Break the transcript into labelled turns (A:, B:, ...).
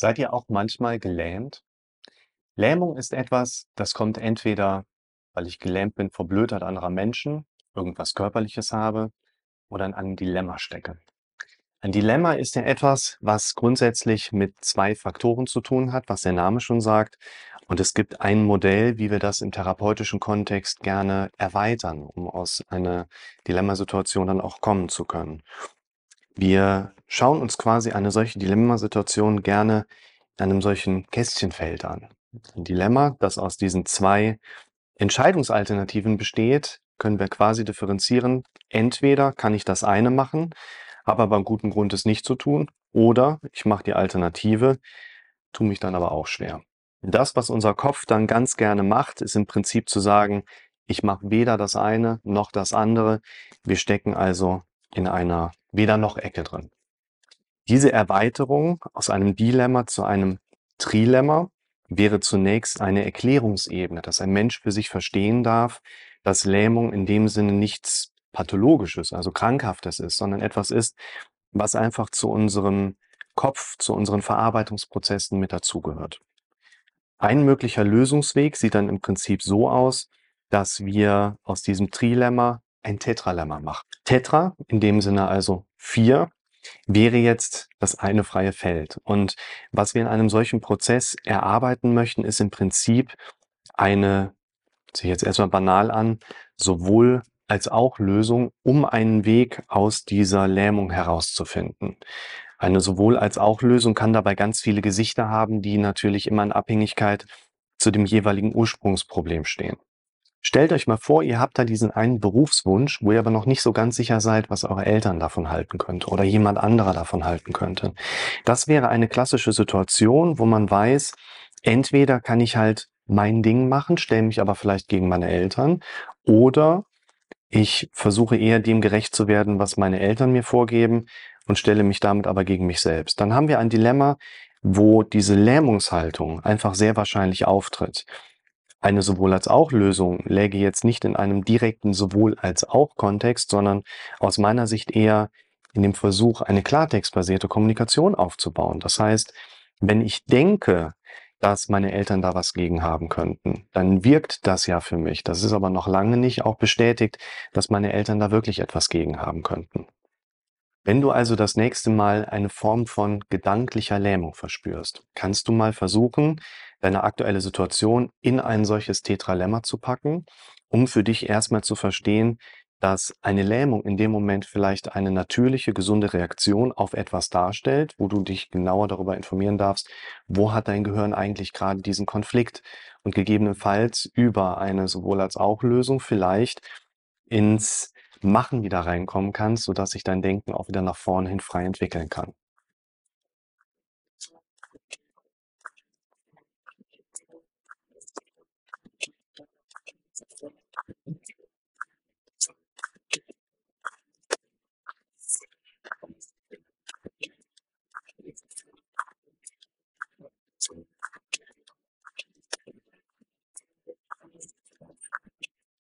A: Seid ihr auch manchmal gelähmt? Lähmung ist etwas, das kommt entweder, weil ich gelähmt bin vor Blödheit anderer Menschen, irgendwas Körperliches habe oder in einem Dilemma stecke. Ein Dilemma ist ja etwas, was grundsätzlich mit zwei Faktoren zu tun hat, was der Name schon sagt. Und es gibt ein Modell, wie wir das im therapeutischen Kontext gerne erweitern, um aus einer Dilemmasituation dann auch kommen zu können. Wir schauen uns quasi eine solche Dilemmasituation gerne in einem solchen Kästchenfeld an. Ein Dilemma, das aus diesen zwei Entscheidungsalternativen besteht, können wir quasi differenzieren. Entweder kann ich das eine machen, habe aber einen guten Grund, es nicht zu tun, oder ich mache die Alternative, tue mich dann aber auch schwer. Das, was unser Kopf dann ganz gerne macht, ist im Prinzip zu sagen, ich mache weder das eine noch das andere. Wir stecken also in einer weder noch Ecke drin. Diese Erweiterung aus einem Dilemma zu einem Trilemma wäre zunächst eine Erklärungsebene, dass ein Mensch für sich verstehen darf, dass Lähmung in dem Sinne nichts Pathologisches, also Krankhaftes ist, sondern etwas ist, was einfach zu unserem Kopf, zu unseren Verarbeitungsprozessen mit dazugehört. Ein möglicher Lösungsweg sieht dann im Prinzip so aus, dass wir aus diesem Trilemma ein Tetralemma machen. Tetra, in dem Sinne also vier, wäre jetzt das eine freie Feld. Und was wir in einem solchen Prozess erarbeiten möchten, ist im Prinzip eine, sich jetzt erstmal banal an, sowohl als auch Lösung, um einen Weg aus dieser Lähmung herauszufinden. Eine sowohl als auch Lösung kann dabei ganz viele Gesichter haben, die natürlich immer in Abhängigkeit zu dem jeweiligen Ursprungsproblem stehen. Stellt euch mal vor, ihr habt da diesen einen Berufswunsch, wo ihr aber noch nicht so ganz sicher seid, was eure Eltern davon halten könnte oder jemand anderer davon halten könnte. Das wäre eine klassische Situation, wo man weiß, entweder kann ich halt mein Ding machen, stelle mich aber vielleicht gegen meine Eltern oder ich versuche eher dem gerecht zu werden, was meine Eltern mir vorgeben und stelle mich damit aber gegen mich selbst. Dann haben wir ein Dilemma, wo diese Lähmungshaltung einfach sehr wahrscheinlich auftritt. Eine sowohl als auch Lösung läge jetzt nicht in einem direkten sowohl als auch Kontext, sondern aus meiner Sicht eher in dem Versuch, eine klartextbasierte Kommunikation aufzubauen. Das heißt, wenn ich denke, dass meine Eltern da was gegen haben könnten, dann wirkt das ja für mich. Das ist aber noch lange nicht auch bestätigt, dass meine Eltern da wirklich etwas gegen haben könnten. Wenn du also das nächste Mal eine Form von gedanklicher Lähmung verspürst, kannst du mal versuchen, deine aktuelle Situation in ein solches Tetralemma zu packen, um für dich erstmal zu verstehen, dass eine Lähmung in dem Moment vielleicht eine natürliche, gesunde Reaktion auf etwas darstellt, wo du dich genauer darüber informieren darfst, wo hat dein Gehirn eigentlich gerade diesen Konflikt und gegebenenfalls über eine sowohl als auch Lösung vielleicht ins Machen wieder reinkommen kannst, sodass sich dein Denken auch wieder nach vorne hin frei entwickeln kann.